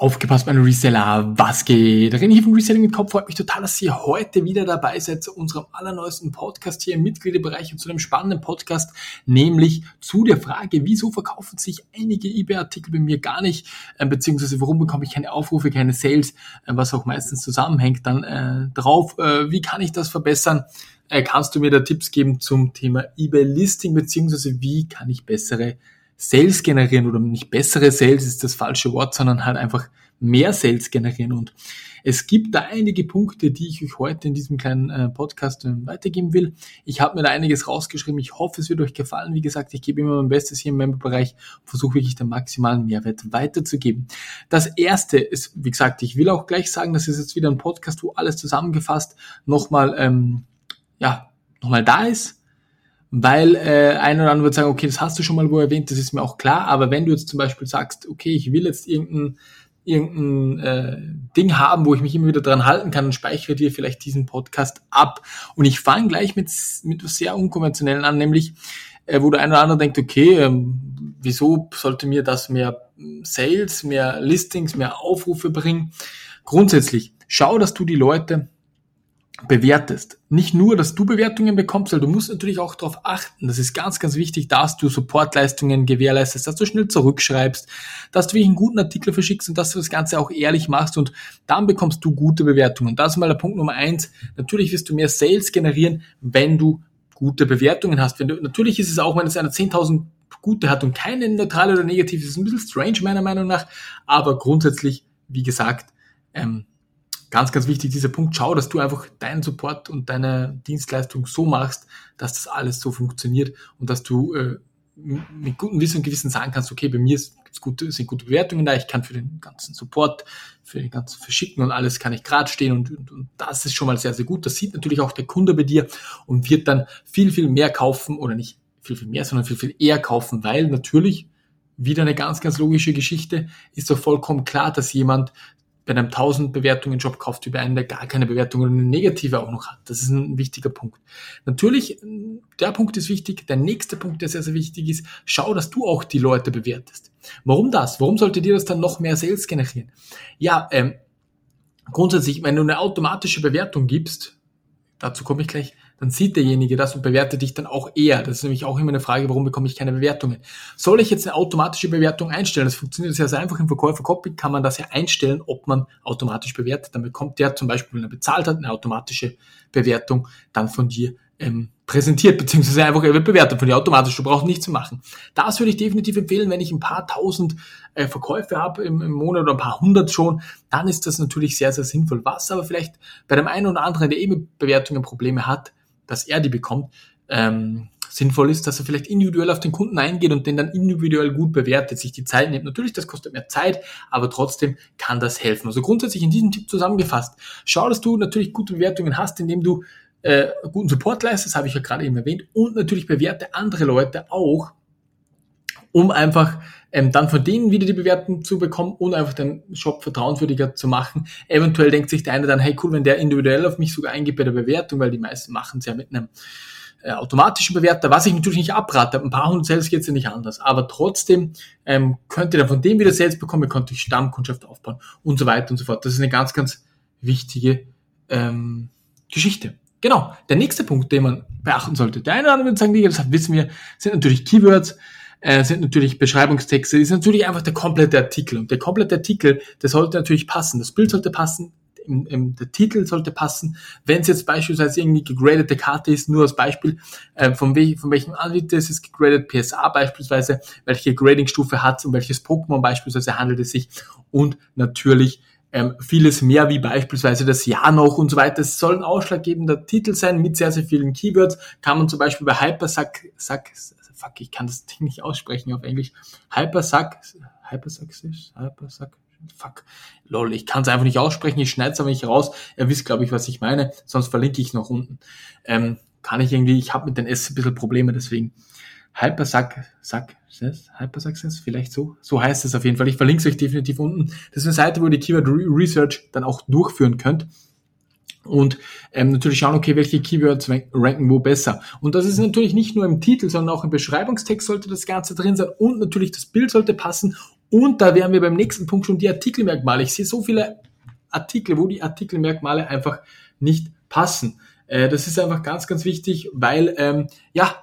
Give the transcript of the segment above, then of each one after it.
Aufgepasst, meine Reseller, was geht? René hier von Reselling mit Kopf freut mich total, dass ihr heute wieder dabei seid zu unserem allerneuesten Podcast hier im Mitgliederbereich und zu einem spannenden Podcast, nämlich zu der Frage, wieso verkaufen sich einige eBay-Artikel bei mir gar nicht, äh, beziehungsweise warum bekomme ich keine Aufrufe, keine Sales, äh, was auch meistens zusammenhängt dann äh, drauf, äh, wie kann ich das verbessern? Äh, kannst du mir da Tipps geben zum Thema eBay-Listing, beziehungsweise wie kann ich bessere Sales generieren oder nicht bessere Sales ist das falsche Wort, sondern halt einfach mehr Sales generieren. Und es gibt da einige Punkte, die ich euch heute in diesem kleinen äh, Podcast äh, weitergeben will. Ich habe mir da einiges rausgeschrieben. Ich hoffe, es wird euch gefallen. Wie gesagt, ich gebe immer mein Bestes hier im Memberbereich und versuche wirklich den maximalen Mehrwert weiterzugeben. Das erste ist, wie gesagt, ich will auch gleich sagen, das ist jetzt wieder ein Podcast, wo alles zusammengefasst nochmal, ähm, ja, nochmal da ist weil äh, ein oder andere wird sagen, okay, das hast du schon mal wo erwähnt, das ist mir auch klar, aber wenn du jetzt zum Beispiel sagst, okay, ich will jetzt irgendein, irgendein äh, Ding haben, wo ich mich immer wieder dran halten kann, dann speichere dir vielleicht diesen Podcast ab. Und ich fange gleich mit, mit was sehr unkonventionellen an, nämlich äh, wo der eine oder andere denkt, okay, ähm, wieso sollte mir das mehr Sales, mehr Listings, mehr Aufrufe bringen? Grundsätzlich, schau, dass du die Leute bewertest. Nicht nur, dass du Bewertungen bekommst, weil du musst natürlich auch darauf achten. Das ist ganz, ganz wichtig, dass du Supportleistungen gewährleistest, dass du schnell zurückschreibst, dass du wirklich einen guten Artikel verschickst und dass du das Ganze auch ehrlich machst und dann bekommst du gute Bewertungen. Das ist mal der Punkt Nummer eins. Natürlich wirst du mehr Sales generieren, wenn du gute Bewertungen hast. Wenn du, natürlich ist es auch, wenn es einer 10.000 gute hat und keine neutrale oder negative, ist ein bisschen strange meiner Meinung nach, aber grundsätzlich, wie gesagt, ähm, ganz, ganz wichtig, dieser Punkt, schau, dass du einfach deinen Support und deine Dienstleistung so machst, dass das alles so funktioniert und dass du äh, mit gutem Wissen und Gewissen sagen kannst, okay, bei mir gute, sind gute Bewertungen da, ich kann für den ganzen Support, für den ganzen Verschicken und alles kann ich gerade stehen und, und, und das ist schon mal sehr, sehr gut. Das sieht natürlich auch der Kunde bei dir und wird dann viel, viel mehr kaufen oder nicht viel, viel mehr, sondern viel, viel eher kaufen, weil natürlich wieder eine ganz, ganz logische Geschichte, ist doch vollkommen klar, dass jemand bei einem 1000 Bewertungen Job kauft über einen, der gar keine Bewertungen und eine negative auch noch hat. Das ist ein wichtiger Punkt. Natürlich, der Punkt ist wichtig. Der nächste Punkt, der sehr, sehr wichtig ist, schau, dass du auch die Leute bewertest. Warum das? Warum sollte dir das dann noch mehr Sales generieren? Ja, ähm, grundsätzlich, wenn du eine automatische Bewertung gibst, dazu komme ich gleich, dann sieht derjenige das und bewertet dich dann auch eher. Das ist nämlich auch immer eine Frage, warum bekomme ich keine Bewertungen? Soll ich jetzt eine automatische Bewertung einstellen? Das funktioniert sehr, sehr einfach. Im Verkäufer-Cockpit kann man das ja einstellen, ob man automatisch bewertet. Dann bekommt der zum Beispiel, wenn er bezahlt hat, eine automatische Bewertung dann von dir ähm, präsentiert, beziehungsweise einfach er wird bewertet von dir automatisch. Du brauchst nichts zu machen. Das würde ich definitiv empfehlen, wenn ich ein paar tausend äh, Verkäufe habe im, im Monat oder ein paar hundert schon, dann ist das natürlich sehr, sehr sinnvoll. Was aber vielleicht bei dem einen oder anderen, der eben mit Bewertungen Probleme hat, dass er die bekommt, ähm, sinnvoll ist, dass er vielleicht individuell auf den Kunden eingeht und den dann individuell gut bewertet, sich die Zeit nimmt. Natürlich, das kostet mehr Zeit, aber trotzdem kann das helfen. Also grundsätzlich in diesem Tipp zusammengefasst, schau, dass du natürlich gute Bewertungen hast, indem du äh, guten Support leistest, habe ich ja gerade eben erwähnt, und natürlich bewerte andere Leute auch, um einfach ähm, dann von denen wieder die Bewertung zu bekommen und einfach den Shop vertrauenswürdiger zu machen. Eventuell denkt sich der eine dann, hey cool, wenn der individuell auf mich sogar eingeht bei der Bewertung, weil die meisten machen es ja mit einem äh, automatischen Bewerter, was ich natürlich nicht abrate. Ein paar hundert Sales geht es ja nicht anders. Aber trotzdem ähm, könnt ihr dann von dem wieder Sales bekommen, ihr könnt euch Stammkundschaft aufbauen und so weiter und so fort. Das ist eine ganz, ganz wichtige ähm, Geschichte. Genau. Der nächste Punkt, den man beachten sollte. Der eine oder andere würde sagen, das wissen wir, sind natürlich Keywords äh, sind natürlich Beschreibungstexte, ist natürlich einfach der komplette Artikel. Und der komplette Artikel, der sollte natürlich passen. Das Bild sollte passen, im, im, der Titel sollte passen. Wenn es jetzt beispielsweise irgendwie gegradete Karte ist, nur als Beispiel, äh, von, wel von welchem Anbieter ist es gegradet, PSA beispielsweise, welche Gradingstufe hat um welches Pokémon beispielsweise handelt es sich und natürlich ähm, vieles mehr, wie beispielsweise das Jahr noch und so weiter. Es soll ein ausschlaggebender Titel sein mit sehr, sehr vielen Keywords. Kann man zum Beispiel bei Hypersack, Sack, fuck, ich kann das Ding nicht aussprechen auf Englisch. Hypersack, Hypersuccess, Hypersack, fuck, lol, ich kann es einfach nicht aussprechen, ich schneide es aber nicht raus. Ihr wisst, glaube ich, was ich meine, sonst verlinke ich noch unten. Ähm, kann ich irgendwie, ich habe mit den S ein bisschen Probleme, deswegen Hypersack, Sack, Hypersuccess, vielleicht so, so heißt es auf jeden Fall. Ich verlinke es euch definitiv unten. Das ist eine Seite, wo ihr die Keyword Research dann auch durchführen könnt und ähm, natürlich schauen, okay, welche Keywords ranken wo besser. Und das ist natürlich nicht nur im Titel, sondern auch im Beschreibungstext sollte das Ganze drin sein und natürlich das Bild sollte passen Und da wären wir beim nächsten Punkt schon die Artikelmerkmale. Ich sehe so viele Artikel, wo die Artikelmerkmale einfach nicht passen. Äh, das ist einfach ganz, ganz wichtig, weil ähm, ja,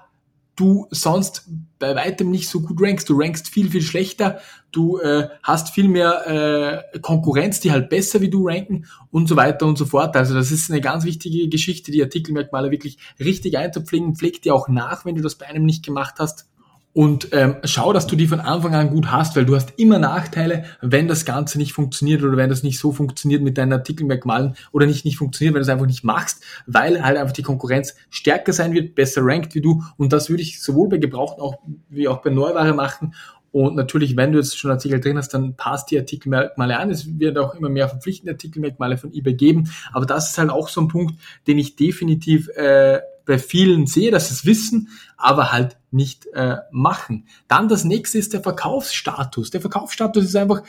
du sonst bei weitem nicht so gut rankst. Du rankst viel, viel schlechter. Du äh, hast viel mehr äh, Konkurrenz, die halt besser wie du ranken und so weiter und so fort. Also das ist eine ganz wichtige Geschichte, die Artikelmerkmale wirklich richtig einzupflegen. Pfleg die auch nach, wenn du das bei einem nicht gemacht hast und ähm, schau, dass du die von Anfang an gut hast, weil du hast immer Nachteile, wenn das Ganze nicht funktioniert oder wenn das nicht so funktioniert mit deinen Artikelmerkmalen oder nicht nicht funktioniert, wenn du es einfach nicht machst, weil halt einfach die Konkurrenz stärker sein wird, besser rankt wie du und das würde ich sowohl bei Gebrauchten auch wie auch bei Neuware machen und natürlich, wenn du jetzt schon Artikel drin hast, dann passt die Artikelmerkmale an. Es wird auch immer mehr verpflichtende Artikelmerkmale von eBay geben. Aber das ist halt auch so ein Punkt, den ich definitiv äh, bei vielen sehe, dass sie es wissen, aber halt nicht äh, machen. Dann das nächste ist der Verkaufsstatus. Der Verkaufsstatus ist einfach,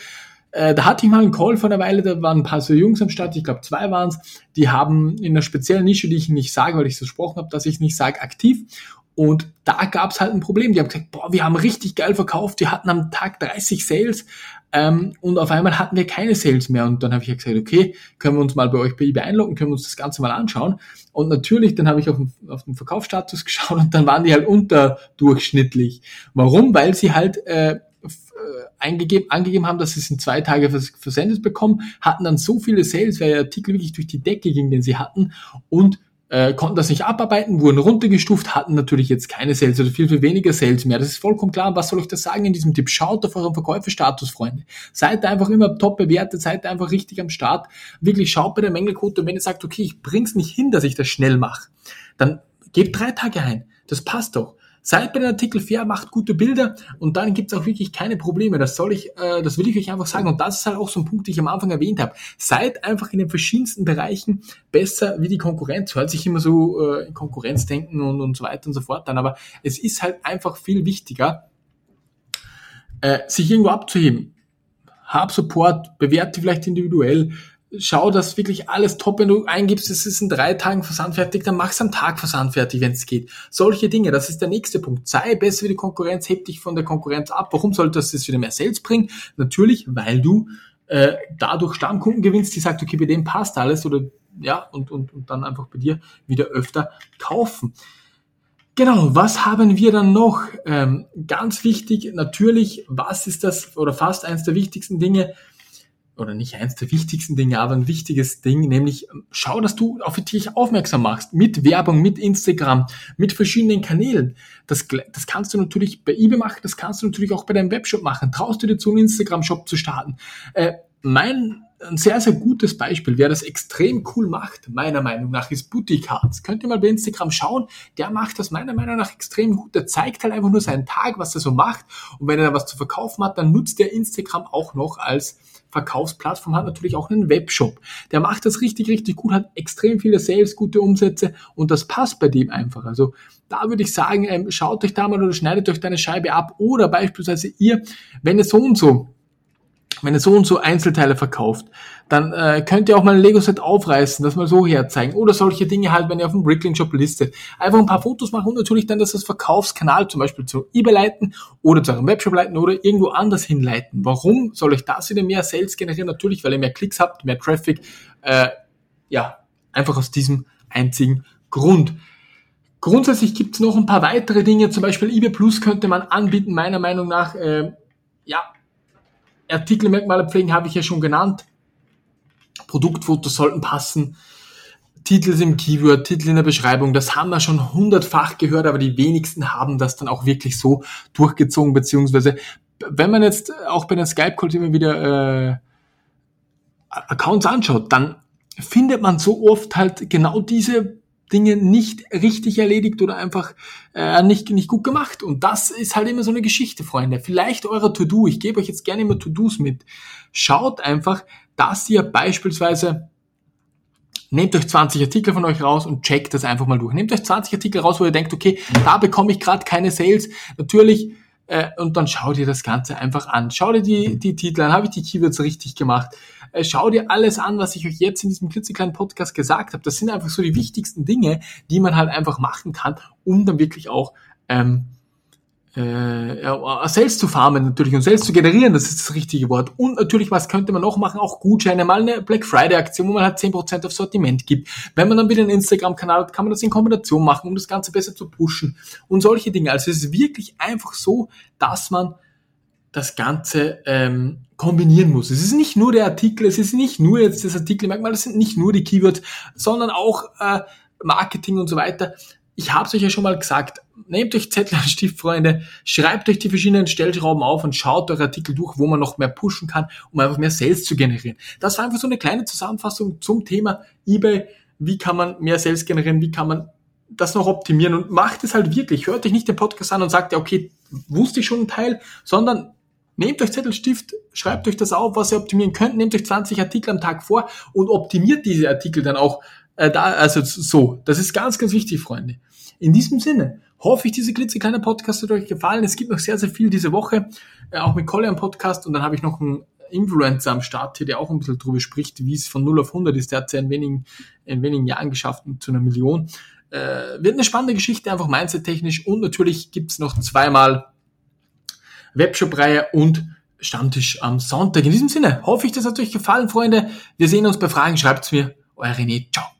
äh, da hatte ich mal einen Call vor einer Weile, da waren ein paar so Jungs am Start, ich glaube zwei waren es, die haben in einer speziellen Nische, die ich nicht sage, weil ich es versprochen habe, dass ich nicht sage, aktiv. Und da gab es halt ein Problem. Die haben gesagt, boah, wir haben richtig geil verkauft, wir hatten am Tag 30 Sales ähm, und auf einmal hatten wir keine Sales mehr. Und dann habe ich ja gesagt, okay, können wir uns mal bei euch bei eBay einloggen, können wir uns das Ganze mal anschauen. Und natürlich, dann habe ich auf den, auf den Verkaufsstatus geschaut und dann waren die halt unterdurchschnittlich. Warum? Weil sie halt äh, äh, eingegeben, angegeben haben, dass sie es in zwei Tage vers versendet bekommen, hatten dann so viele Sales, weil der Artikel wirklich durch die Decke ging, den sie hatten und äh, konnten das nicht abarbeiten, wurden runtergestuft, hatten natürlich jetzt keine Sales oder viel, viel weniger Sales mehr. Das ist vollkommen klar. Was soll ich da sagen in diesem Tipp? Schaut auf euren Verkäuferstatus, Freunde. Seid einfach immer top bewertet, seid einfach richtig am Start. Wirklich schaut bei der Mängelquote und wenn ihr sagt, okay, ich bring's nicht hin, dass ich das schnell mache, dann gebt drei Tage ein. Das passt doch. Seid bei den Artikel fair, macht gute Bilder und dann gibt's auch wirklich keine Probleme. Das soll ich, äh, das will ich euch einfach sagen. Und das ist halt auch so ein Punkt, den ich am Anfang erwähnt habe. Seid einfach in den verschiedensten Bereichen besser wie die Konkurrenz. Hört sich immer so äh, in Konkurrenz denken und, und so weiter und so fort dann. Aber es ist halt einfach viel wichtiger, äh, sich irgendwo abzuheben. Hab Support, bewerte vielleicht individuell, schau, dass wirklich alles top, wenn du eingibst, es ist in drei Tagen versandfertig, dann mach's am Tag versandfertig, wenn es geht. Solche Dinge, das ist der nächste Punkt. Sei besser wie die Konkurrenz, heb dich von der Konkurrenz ab. Warum sollte das jetzt wieder mehr Sales bringen? Natürlich, weil du äh, dadurch Stammkunden gewinnst, die sagt, okay, bei dem passt alles oder ja, und, und, und dann einfach bei dir wieder öfter kaufen. Genau, was haben wir dann noch? Ähm, ganz wichtig, natürlich, was ist das oder fast eines der wichtigsten Dinge? Oder nicht eins der wichtigsten Dinge, aber ein wichtiges Ding, nämlich ähm, schau, dass du auf dich aufmerksam machst, mit Werbung, mit Instagram, mit verschiedenen Kanälen. Das, das kannst du natürlich bei eBay machen, das kannst du natürlich auch bei deinem Webshop machen. Traust du dir zu, einen Instagram-Shop zu starten? Äh, mein ein sehr, sehr gutes Beispiel, wer das extrem cool macht, meiner Meinung nach, ist Boutique Hearts. Könnt ihr mal bei Instagram schauen, der macht das meiner Meinung nach extrem gut. Der zeigt halt einfach nur seinen Tag, was er so macht. Und wenn er was zu verkaufen hat, dann nutzt er Instagram auch noch als Verkaufsplattform, hat natürlich auch einen Webshop. Der macht das richtig, richtig gut, hat extrem viele Sales, gute Umsätze und das passt bei dem einfach. Also da würde ich sagen, ähm, schaut euch da mal oder schneidet euch deine Scheibe ab oder beispielsweise ihr, wenn ihr so und so wenn ihr so und so Einzelteile verkauft, dann äh, könnt ihr auch mal ein Lego-Set aufreißen, das mal so herzeigen. Oder solche Dinge halt, wenn ihr auf dem Brickling-Shop listet. Einfach ein paar Fotos machen und natürlich dann das als Verkaufskanal zum Beispiel zu eBay leiten oder zu eurem Webshop leiten oder irgendwo anders hinleiten. Warum soll euch das wieder mehr Sales generieren? Natürlich, weil ihr mehr Klicks habt, mehr Traffic. Äh, ja, einfach aus diesem einzigen Grund. Grundsätzlich gibt es noch ein paar weitere Dinge, zum Beispiel eBay Plus könnte man anbieten, meiner Meinung nach. Äh, ja, Artikelmerkmale pflegen habe ich ja schon genannt. Produktfotos sollten passen. Titel im Keyword, Titel in der Beschreibung, das haben wir schon hundertfach gehört, aber die wenigsten haben das dann auch wirklich so durchgezogen, beziehungsweise wenn man jetzt auch bei den Skype-Calls immer wieder äh, Accounts anschaut, dann findet man so oft halt genau diese Dinge nicht richtig erledigt oder einfach äh, nicht, nicht gut gemacht. Und das ist halt immer so eine Geschichte, Freunde. Vielleicht eurer To-Do. Ich gebe euch jetzt gerne immer To-Dos mit. Schaut einfach, dass ihr beispielsweise Nehmt euch 20 Artikel von euch raus und checkt das einfach mal durch. Nehmt euch 20 Artikel raus, wo ihr denkt, okay, da bekomme ich gerade keine Sales. Natürlich, äh, und dann schaut ihr das Ganze einfach an. Schaut ihr die, die Titel an, habe ich die Keywords richtig gemacht? Äh, schau dir alles an, was ich euch jetzt in diesem klitzekleinen Podcast gesagt habe. Das sind einfach so die wichtigsten Dinge, die man halt einfach machen kann, um dann wirklich auch ähm, äh, ja, Sales zu farmen natürlich und Sales zu generieren, das ist das richtige Wort. Und natürlich, was könnte man noch machen? Auch Gutscheine, mal eine Black Friday Aktion, wo man halt 10% auf Sortiment gibt. Wenn man dann wieder einen Instagram-Kanal hat, kann man das in Kombination machen, um das Ganze besser zu pushen und solche Dinge. Also es ist wirklich einfach so, dass man das Ganze ähm, kombinieren muss. Es ist nicht nur der Artikel, es ist nicht nur jetzt das Artikelmerkmal, es sind nicht nur die Keywords, sondern auch äh, Marketing und so weiter. Ich habe es euch ja schon mal gesagt, nehmt euch Zettel und Stift, Freunde, schreibt euch die verschiedenen Stellschrauben auf und schaut eure Artikel durch, wo man noch mehr pushen kann, um einfach mehr Sales zu generieren. Das war einfach so eine kleine Zusammenfassung zum Thema eBay. Wie kann man mehr Sales generieren? Wie kann man das noch optimieren? Und macht es halt wirklich. Hört euch nicht den Podcast an und sagt, ja, okay, wusste ich schon einen Teil, sondern nehmt euch Zettel, Stift, schreibt euch das auf, was ihr optimieren könnt, nehmt euch 20 Artikel am Tag vor und optimiert diese Artikel dann auch äh, da, also so. Das ist ganz, ganz wichtig, Freunde. In diesem Sinne, hoffe ich, diese klitzekleine Podcast hat euch gefallen. Es gibt noch sehr, sehr viel diese Woche, äh, auch mit Collier am Podcast und dann habe ich noch einen Influencer am Start hier, der auch ein bisschen drüber spricht, wie es von 0 auf 100 ist. Der hat es ja in wenigen, in wenigen Jahren geschafft zu einer Million. Äh, wird eine spannende Geschichte, einfach mindset-technisch und natürlich gibt's noch zweimal Webshop-Reihe und Stammtisch am Sonntag. In diesem Sinne hoffe ich, das hat euch gefallen, Freunde. Wir sehen uns bei Fragen. Schreibt's mir. Euer René. Ciao.